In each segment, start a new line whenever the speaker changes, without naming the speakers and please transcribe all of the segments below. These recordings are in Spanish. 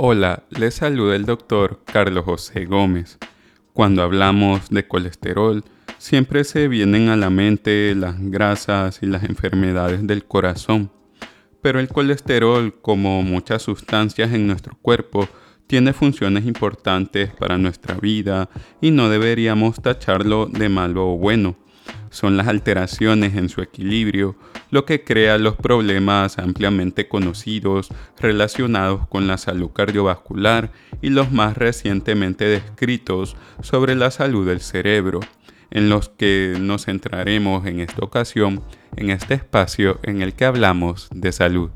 Hola, les saluda el doctor Carlos José Gómez. Cuando hablamos de colesterol, siempre se vienen a la mente las grasas y las enfermedades del corazón. Pero el colesterol, como muchas sustancias en nuestro cuerpo, tiene funciones importantes para nuestra vida y no deberíamos tacharlo de malo o bueno. Son las alteraciones en su equilibrio lo que crea los problemas ampliamente conocidos relacionados con la salud cardiovascular y los más recientemente descritos sobre la salud del cerebro, en los que nos centraremos en esta ocasión en este espacio en el que hablamos de salud.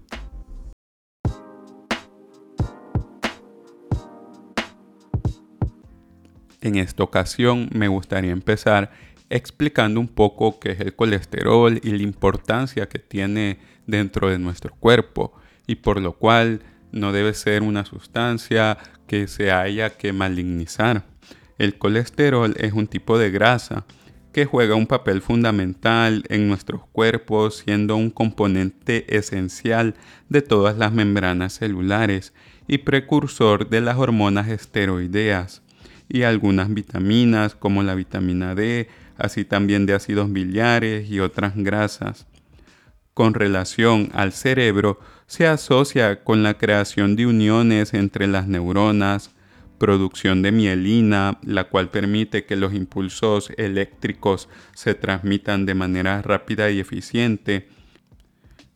En esta ocasión me gustaría empezar explicando un poco qué es el colesterol y la importancia que tiene dentro de nuestro cuerpo y por lo cual no debe ser una sustancia que se haya que malignizar. El colesterol es un tipo de grasa que juega un papel fundamental en nuestros cuerpos, siendo un componente esencial de todas las membranas celulares y precursor de las hormonas esteroideas y algunas vitaminas como la vitamina D, así también de ácidos biliares y otras grasas. Con relación al cerebro, se asocia con la creación de uniones entre las neuronas, producción de mielina, la cual permite que los impulsos eléctricos se transmitan de manera rápida y eficiente,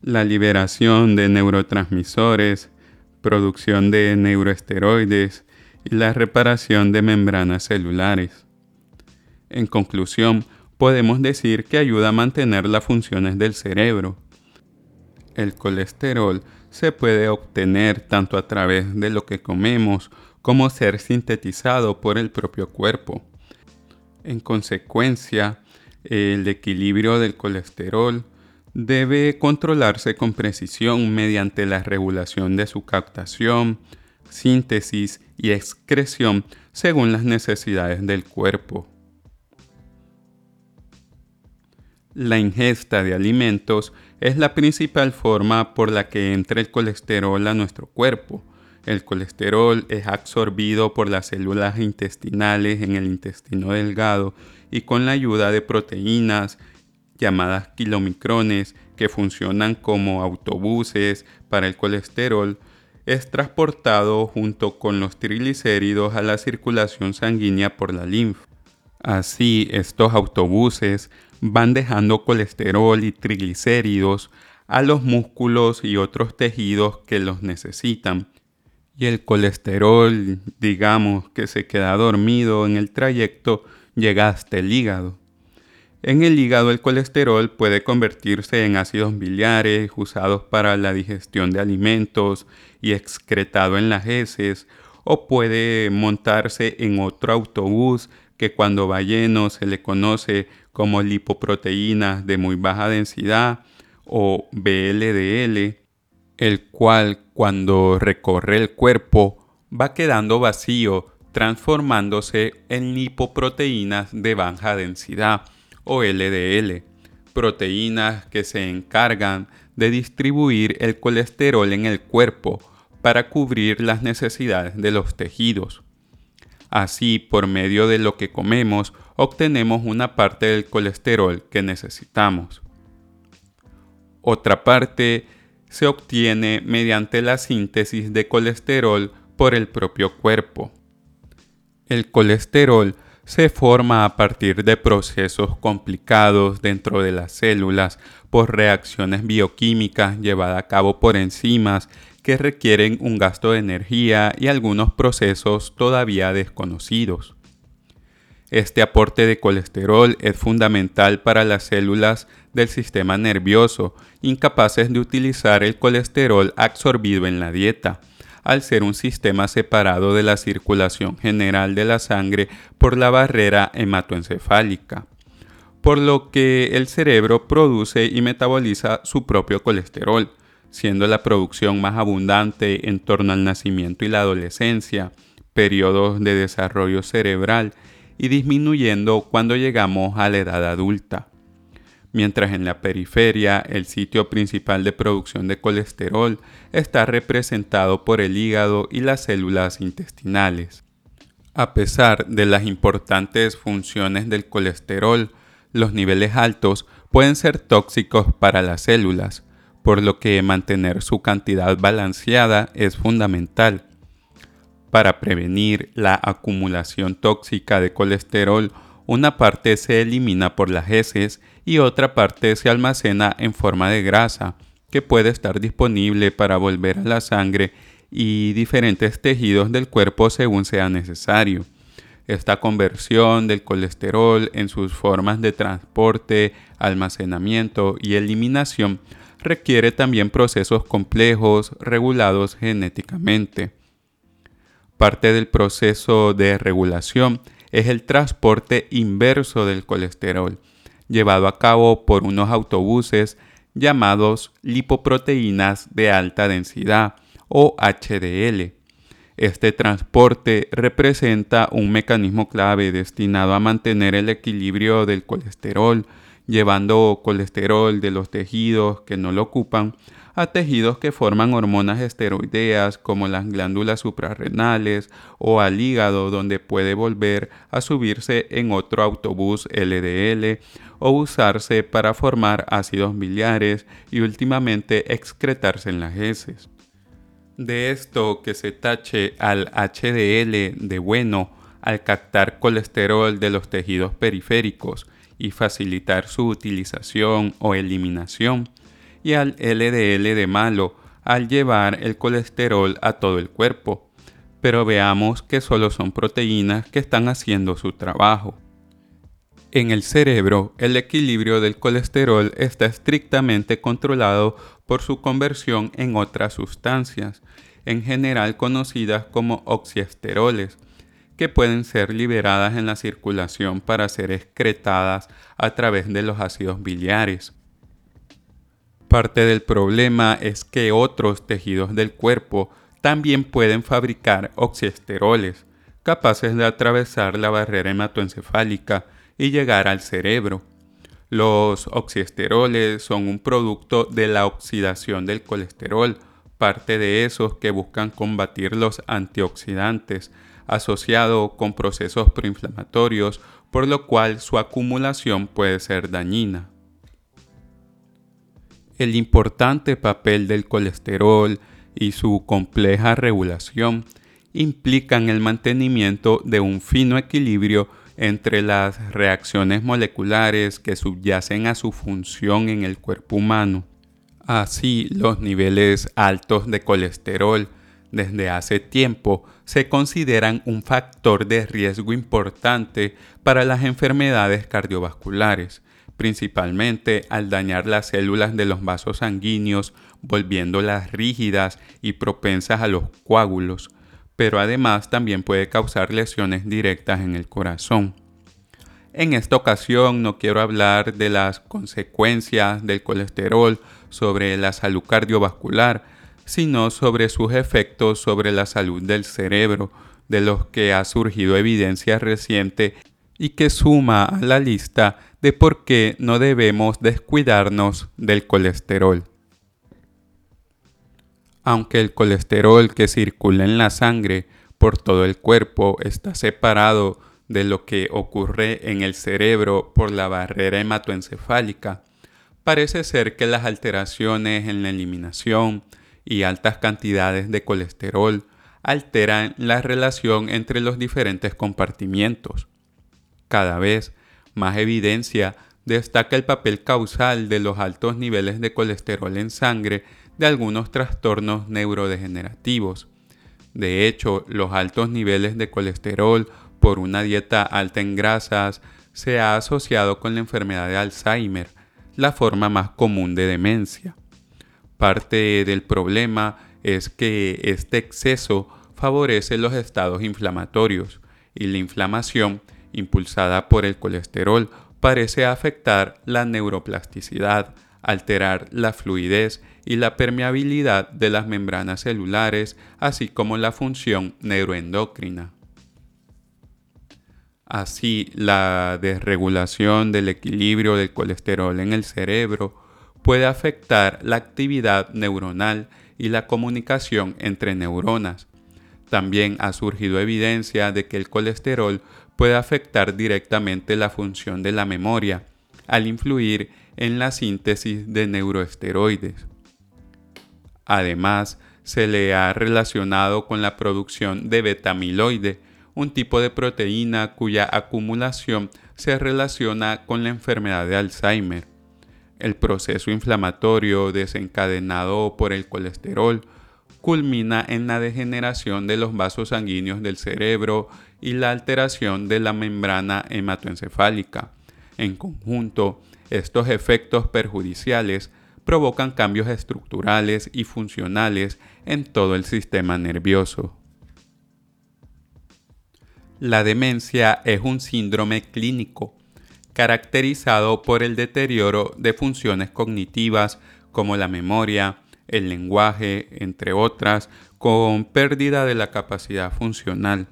la liberación de neurotransmisores, producción de neuroesteroides y la reparación de membranas celulares. En conclusión, podemos decir que ayuda a mantener las funciones del cerebro. El colesterol se puede obtener tanto a través de lo que comemos como ser sintetizado por el propio cuerpo. En consecuencia, el equilibrio del colesterol debe controlarse con precisión mediante la regulación de su captación, síntesis y excreción según las necesidades del cuerpo. La ingesta de alimentos es la principal forma por la que entra el colesterol a nuestro cuerpo. El colesterol es absorbido por las células intestinales en el intestino delgado y con la ayuda de proteínas llamadas kilomicrones que funcionan como autobuses para el colesterol, es transportado junto con los triglicéridos a la circulación sanguínea por la linfa. Así, estos autobuses van dejando colesterol y triglicéridos a los músculos y otros tejidos que los necesitan. Y el colesterol, digamos que se queda dormido en el trayecto, llega hasta el hígado. En el hígado el colesterol puede convertirse en ácidos biliares usados para la digestión de alimentos y excretado en las heces o puede montarse en otro autobús que cuando va lleno se le conoce como lipoproteínas de muy baja densidad o BLDL, el cual cuando recorre el cuerpo va quedando vacío transformándose en lipoproteínas de baja densidad o LDL, proteínas que se encargan de distribuir el colesterol en el cuerpo para cubrir las necesidades de los tejidos. Así, por medio de lo que comemos, obtenemos una parte del colesterol que necesitamos. Otra parte se obtiene mediante la síntesis de colesterol por el propio cuerpo. El colesterol se forma a partir de procesos complicados dentro de las células por reacciones bioquímicas llevadas a cabo por enzimas que requieren un gasto de energía y algunos procesos todavía desconocidos. Este aporte de colesterol es fundamental para las células del sistema nervioso, incapaces de utilizar el colesterol absorbido en la dieta, al ser un sistema separado de la circulación general de la sangre por la barrera hematoencefálica, por lo que el cerebro produce y metaboliza su propio colesterol, siendo la producción más abundante en torno al nacimiento y la adolescencia, periodos de desarrollo cerebral, y disminuyendo cuando llegamos a la edad adulta. mientras en la periferia el sitio principal de producción de colesterol está representado por el hígado y las células intestinales. A pesar de las importantes funciones del colesterol, los niveles altos pueden ser tóxicos para las células, por lo que mantener su cantidad balanceada es fundamental. Para prevenir la acumulación tóxica de colesterol, una parte se elimina por las heces y otra parte se almacena en forma de grasa, que puede estar disponible para volver a la sangre y diferentes tejidos del cuerpo según sea necesario. Esta conversión del colesterol en sus formas de transporte, almacenamiento y eliminación requiere también procesos complejos regulados genéticamente. Parte del proceso de regulación es el transporte inverso del colesterol, llevado a cabo por unos autobuses llamados lipoproteínas de alta densidad o HDL. Este transporte representa un mecanismo clave destinado a mantener el equilibrio del colesterol, llevando colesterol de los tejidos que no lo ocupan a tejidos que forman hormonas esteroideas como las glándulas suprarrenales o al hígado donde puede volver a subirse en otro autobús LDL o usarse para formar ácidos biliares y últimamente excretarse en las heces. De esto que se tache al HDL de bueno al captar colesterol de los tejidos periféricos y facilitar su utilización o eliminación, y al LDL de malo al llevar el colesterol a todo el cuerpo. Pero veamos que solo son proteínas que están haciendo su trabajo. En el cerebro, el equilibrio del colesterol está estrictamente controlado por su conversión en otras sustancias, en general conocidas como oxiesteroles, que pueden ser liberadas en la circulación para ser excretadas a través de los ácidos biliares. Parte del problema es que otros tejidos del cuerpo también pueden fabricar oxiesteroles, capaces de atravesar la barrera hematoencefálica y llegar al cerebro. Los oxiesteroles son un producto de la oxidación del colesterol, parte de esos que buscan combatir los antioxidantes, asociado con procesos proinflamatorios, por lo cual su acumulación puede ser dañina. El importante papel del colesterol y su compleja regulación implican el mantenimiento de un fino equilibrio entre las reacciones moleculares que subyacen a su función en el cuerpo humano. Así, los niveles altos de colesterol desde hace tiempo se consideran un factor de riesgo importante para las enfermedades cardiovasculares, principalmente al dañar las células de los vasos sanguíneos, volviéndolas rígidas y propensas a los coágulos, pero además también puede causar lesiones directas en el corazón. En esta ocasión no quiero hablar de las consecuencias del colesterol sobre la salud cardiovascular, sino sobre sus efectos sobre la salud del cerebro, de los que ha surgido evidencia reciente y que suma a la lista de por qué no debemos descuidarnos del colesterol. Aunque el colesterol que circula en la sangre por todo el cuerpo está separado de lo que ocurre en el cerebro por la barrera hematoencefálica, parece ser que las alteraciones en la eliminación y altas cantidades de colesterol alteran la relación entre los diferentes compartimientos. Cada vez más evidencia destaca el papel causal de los altos niveles de colesterol en sangre de algunos trastornos neurodegenerativos. De hecho, los altos niveles de colesterol por una dieta alta en grasas se ha asociado con la enfermedad de Alzheimer, la forma más común de demencia. Parte del problema es que este exceso favorece los estados inflamatorios y la inflamación impulsada por el colesterol parece afectar la neuroplasticidad, alterar la fluidez y la permeabilidad de las membranas celulares, así como la función neuroendocrina. Así, la desregulación del equilibrio del colesterol en el cerebro puede afectar la actividad neuronal y la comunicación entre neuronas. También ha surgido evidencia de que el colesterol puede afectar directamente la función de la memoria al influir en la síntesis de neuroesteroides. Además, se le ha relacionado con la producción de betamiloide, un tipo de proteína cuya acumulación se relaciona con la enfermedad de Alzheimer. El proceso inflamatorio desencadenado por el colesterol culmina en la degeneración de los vasos sanguíneos del cerebro y la alteración de la membrana hematoencefálica. En conjunto, estos efectos perjudiciales provocan cambios estructurales y funcionales en todo el sistema nervioso. La demencia es un síndrome clínico caracterizado por el deterioro de funciones cognitivas como la memoria, el lenguaje, entre otras, con pérdida de la capacidad funcional.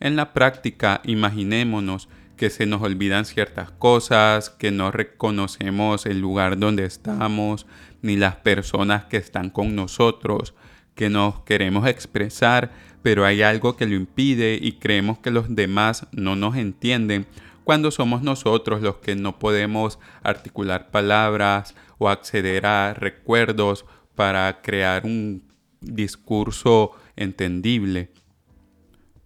En la práctica, imaginémonos que se nos olvidan ciertas cosas, que no reconocemos el lugar donde estamos, ni las personas que están con nosotros, que nos queremos expresar, pero hay algo que lo impide y creemos que los demás no nos entienden cuando somos nosotros los que no podemos articular palabras o acceder a recuerdos para crear un discurso entendible.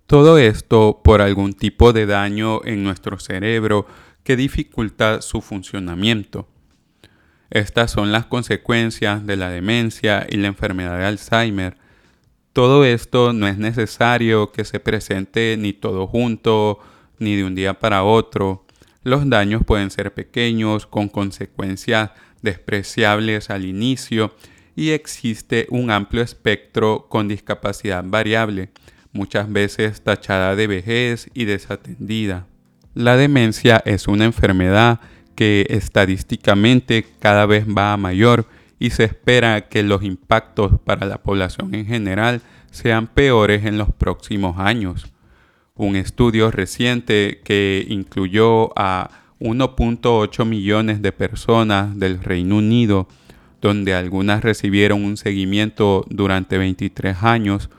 Todo esto por algún tipo de daño en nuestro cerebro que dificulta su funcionamiento. Estas son las consecuencias de la demencia y la enfermedad de Alzheimer. Todo esto no es necesario que se presente ni todo junto, ni de un día para otro. Los daños pueden ser pequeños, con consecuencias despreciables al inicio, y existe un amplio espectro con discapacidad variable, muchas veces tachada de vejez y desatendida. La demencia es una enfermedad que estadísticamente cada vez va a mayor y se espera que los impactos para la población en general sean peores en los próximos años. Un estudio reciente que incluyó a 1.8 millones de personas del Reino Unido, donde algunas recibieron un seguimiento durante 23 años,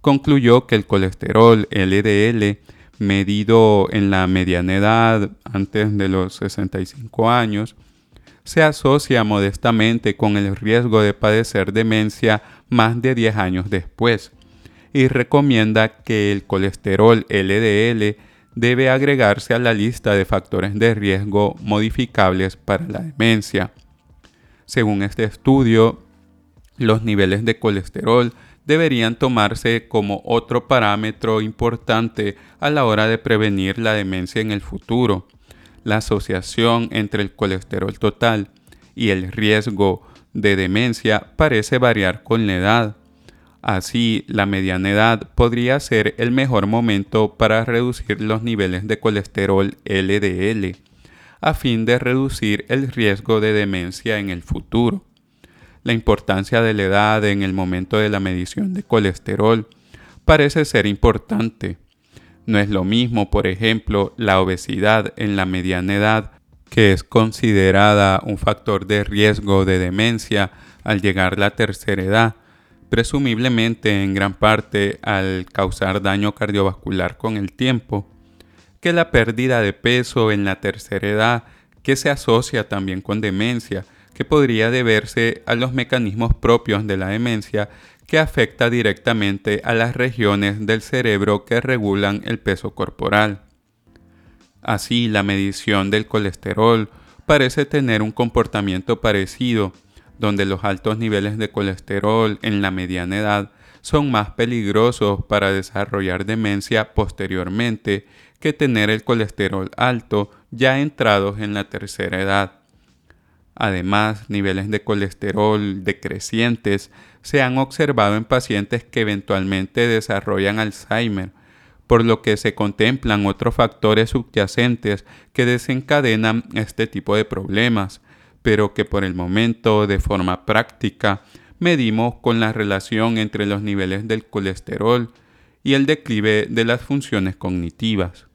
concluyó que el colesterol LDL medido en la mediana edad antes de los 65 años, se asocia modestamente con el riesgo de padecer demencia más de 10 años después y recomienda que el colesterol LDL debe agregarse a la lista de factores de riesgo modificables para la demencia. Según este estudio, los niveles de colesterol deberían tomarse como otro parámetro importante a la hora de prevenir la demencia en el futuro. La asociación entre el colesterol total y el riesgo de demencia parece variar con la edad. Así, la mediana edad podría ser el mejor momento para reducir los niveles de colesterol LDL, a fin de reducir el riesgo de demencia en el futuro la importancia de la edad en el momento de la medición de colesterol parece ser importante. No es lo mismo, por ejemplo, la obesidad en la mediana edad, que es considerada un factor de riesgo de demencia al llegar la tercera edad, presumiblemente en gran parte al causar daño cardiovascular con el tiempo, que la pérdida de peso en la tercera edad, que se asocia también con demencia, que podría deberse a los mecanismos propios de la demencia que afecta directamente a las regiones del cerebro que regulan el peso corporal. Así, la medición del colesterol parece tener un comportamiento parecido, donde los altos niveles de colesterol en la mediana edad son más peligrosos para desarrollar demencia posteriormente que tener el colesterol alto ya entrados en la tercera edad. Además, niveles de colesterol decrecientes se han observado en pacientes que eventualmente desarrollan Alzheimer, por lo que se contemplan otros factores subyacentes que desencadenan este tipo de problemas, pero que por el momento de forma práctica medimos con la relación entre los niveles del colesterol y el declive de las funciones cognitivas.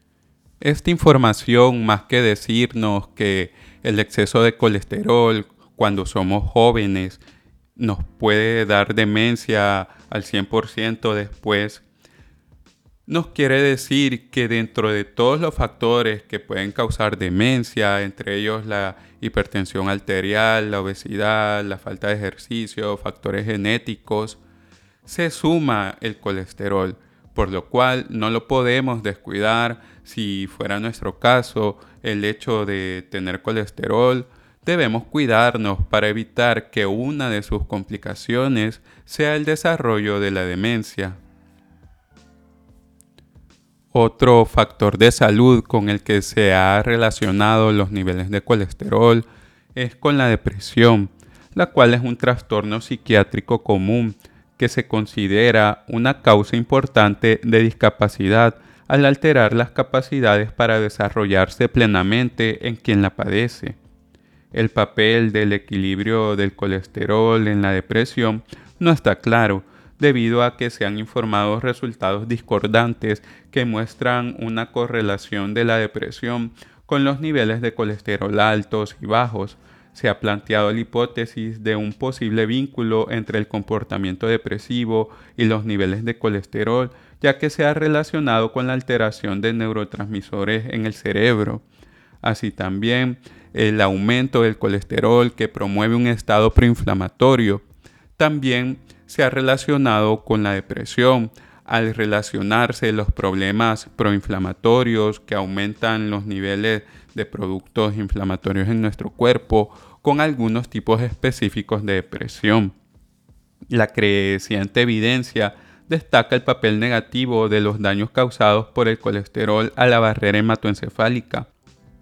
Esta información, más que decirnos que el exceso de colesterol cuando somos jóvenes nos puede dar demencia al 100% después, nos quiere decir que dentro de todos los factores que pueden causar demencia, entre ellos la hipertensión arterial, la obesidad, la falta de ejercicio, factores genéticos, se suma el colesterol, por lo cual no lo podemos descuidar. Si fuera nuestro caso el hecho de tener colesterol, debemos cuidarnos para evitar que una de sus complicaciones sea el desarrollo de la demencia. Otro factor de salud con el que se ha relacionado los niveles de colesterol es con la depresión, la cual es un trastorno psiquiátrico común que se considera una causa importante de discapacidad al alterar las capacidades para desarrollarse plenamente en quien la padece. El papel del equilibrio del colesterol en la depresión no está claro, debido a que se han informado resultados discordantes que muestran una correlación de la depresión con los niveles de colesterol altos y bajos. Se ha planteado la hipótesis de un posible vínculo entre el comportamiento depresivo y los niveles de colesterol, ya que se ha relacionado con la alteración de neurotransmisores en el cerebro. Así también el aumento del colesterol que promueve un estado proinflamatorio. También se ha relacionado con la depresión al relacionarse los problemas proinflamatorios que aumentan los niveles de productos inflamatorios en nuestro cuerpo con algunos tipos específicos de depresión. La creciente evidencia destaca el papel negativo de los daños causados por el colesterol a la barrera hematoencefálica.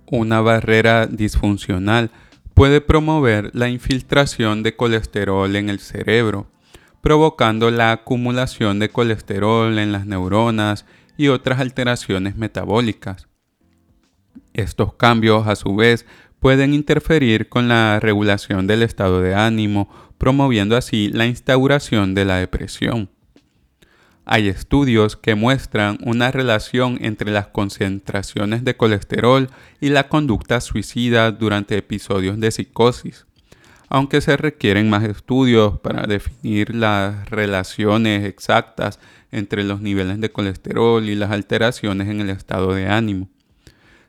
Una barrera disfuncional puede promover la infiltración de colesterol en el cerebro, provocando la acumulación de colesterol en las neuronas y otras alteraciones metabólicas. Estos cambios, a su vez, pueden interferir con la regulación del estado de ánimo, promoviendo así la instauración de la depresión. Hay estudios que muestran una relación entre las concentraciones de colesterol y la conducta suicida durante episodios de psicosis aunque se requieren más estudios para definir las relaciones exactas entre los niveles de colesterol y las alteraciones en el estado de ánimo.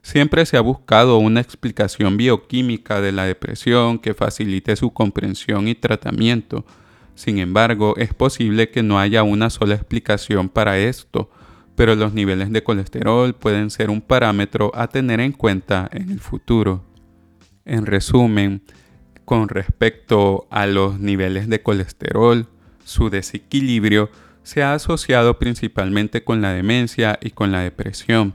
Siempre se ha buscado una explicación bioquímica de la depresión que facilite su comprensión y tratamiento. Sin embargo, es posible que no haya una sola explicación para esto, pero los niveles de colesterol pueden ser un parámetro a tener en cuenta en el futuro. En resumen, con respecto a los niveles de colesterol, su desequilibrio se ha asociado principalmente con la demencia y con la depresión,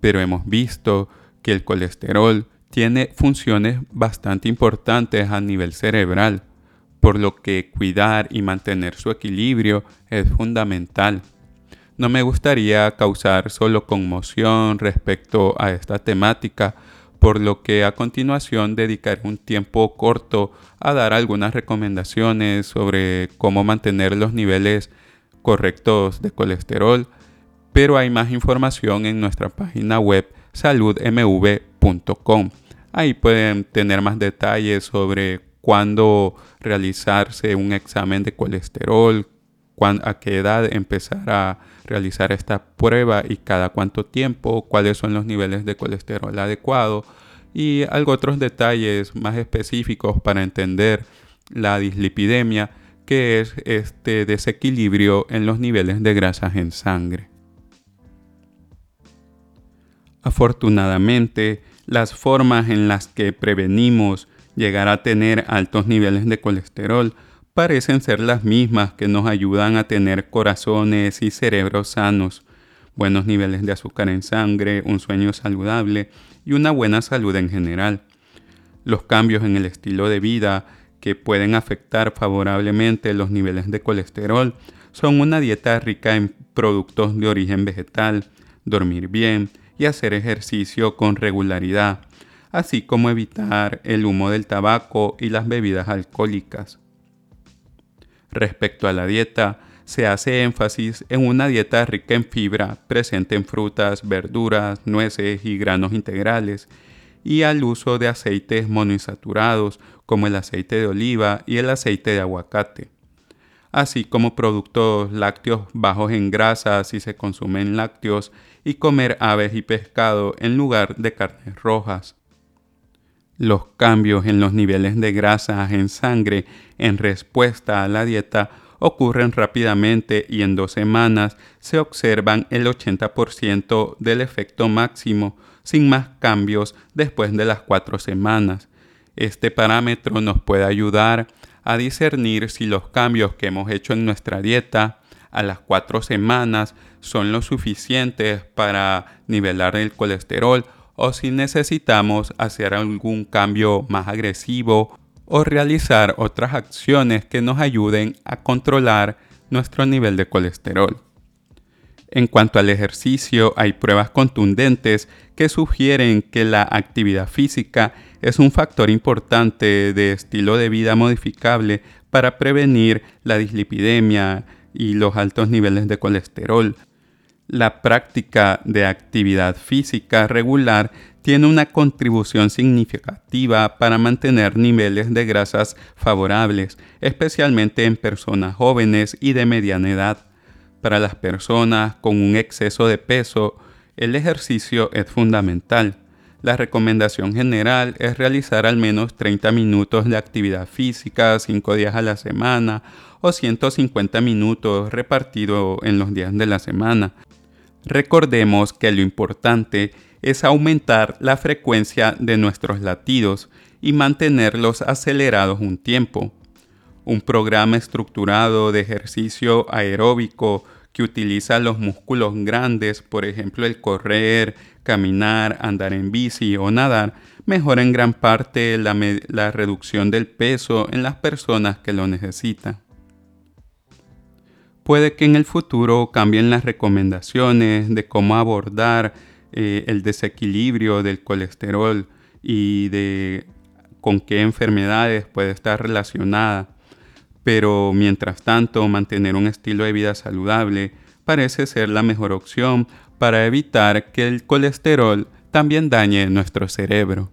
pero hemos visto que el colesterol tiene funciones bastante importantes a nivel cerebral, por lo que cuidar y mantener su equilibrio es fundamental. No me gustaría causar solo conmoción respecto a esta temática, por lo que a continuación dedicaré un tiempo corto a dar algunas recomendaciones sobre cómo mantener los niveles correctos de colesterol, pero hay más información en nuestra página web saludmv.com. Ahí pueden tener más detalles sobre cuándo realizarse un examen de colesterol, a qué edad empezar a realizar esta prueba y cada cuánto tiempo, cuáles son los niveles de colesterol adecuados y algo otros detalles más específicos para entender la dislipidemia, que es este desequilibrio en los niveles de grasas en sangre. Afortunadamente, las formas en las que prevenimos llegar a tener altos niveles de colesterol parecen ser las mismas que nos ayudan a tener corazones y cerebros sanos, buenos niveles de azúcar en sangre, un sueño saludable y una buena salud en general. Los cambios en el estilo de vida que pueden afectar favorablemente los niveles de colesterol son una dieta rica en productos de origen vegetal, dormir bien y hacer ejercicio con regularidad, así como evitar el humo del tabaco y las bebidas alcohólicas. Respecto a la dieta, se hace énfasis en una dieta rica en fibra, presente en frutas, verduras, nueces y granos integrales, y al uso de aceites monoinsaturados como el aceite de oliva y el aceite de aguacate, así como productos lácteos bajos en grasa si se consumen lácteos y comer aves y pescado en lugar de carnes rojas. Los cambios en los niveles de grasa en sangre en respuesta a la dieta ocurren rápidamente y en dos semanas se observan el 80% del efecto máximo sin más cambios después de las cuatro semanas. Este parámetro nos puede ayudar a discernir si los cambios que hemos hecho en nuestra dieta a las cuatro semanas son lo suficientes para nivelar el colesterol o si necesitamos hacer algún cambio más agresivo o realizar otras acciones que nos ayuden a controlar nuestro nivel de colesterol. En cuanto al ejercicio, hay pruebas contundentes que sugieren que la actividad física es un factor importante de estilo de vida modificable para prevenir la dislipidemia y los altos niveles de colesterol. La práctica de actividad física regular tiene una contribución significativa para mantener niveles de grasas favorables, especialmente en personas jóvenes y de mediana edad. Para las personas con un exceso de peso, el ejercicio es fundamental. La recomendación general es realizar al menos 30 minutos de actividad física 5 días a la semana o 150 minutos repartido en los días de la semana. Recordemos que lo importante es aumentar la frecuencia de nuestros latidos y mantenerlos acelerados un tiempo. Un programa estructurado de ejercicio aeróbico que utiliza los músculos grandes, por ejemplo el correr, caminar, andar en bici o nadar, mejora en gran parte la, la reducción del peso en las personas que lo necesitan. Puede que en el futuro cambien las recomendaciones de cómo abordar eh, el desequilibrio del colesterol y de con qué enfermedades puede estar relacionada. Pero mientras tanto, mantener un estilo de vida saludable parece ser la mejor opción para evitar que el colesterol también dañe nuestro cerebro.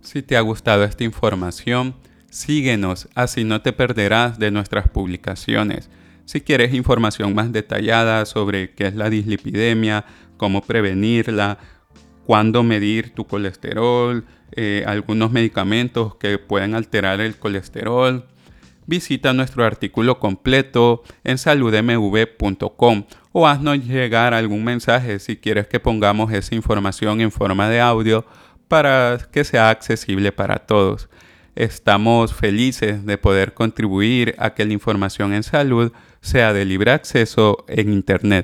Si te ha gustado esta información, síguenos, así no te perderás de nuestras publicaciones. Si quieres información más detallada sobre qué es la dislipidemia, cómo prevenirla, cuándo medir tu colesterol, eh, algunos medicamentos que pueden alterar el colesterol, visita nuestro artículo completo en saludmv.com o haznos llegar algún mensaje si quieres que pongamos esa información en forma de audio para que sea accesible para todos. Estamos felices de poder contribuir a que la información en salud sea de libre acceso en Internet.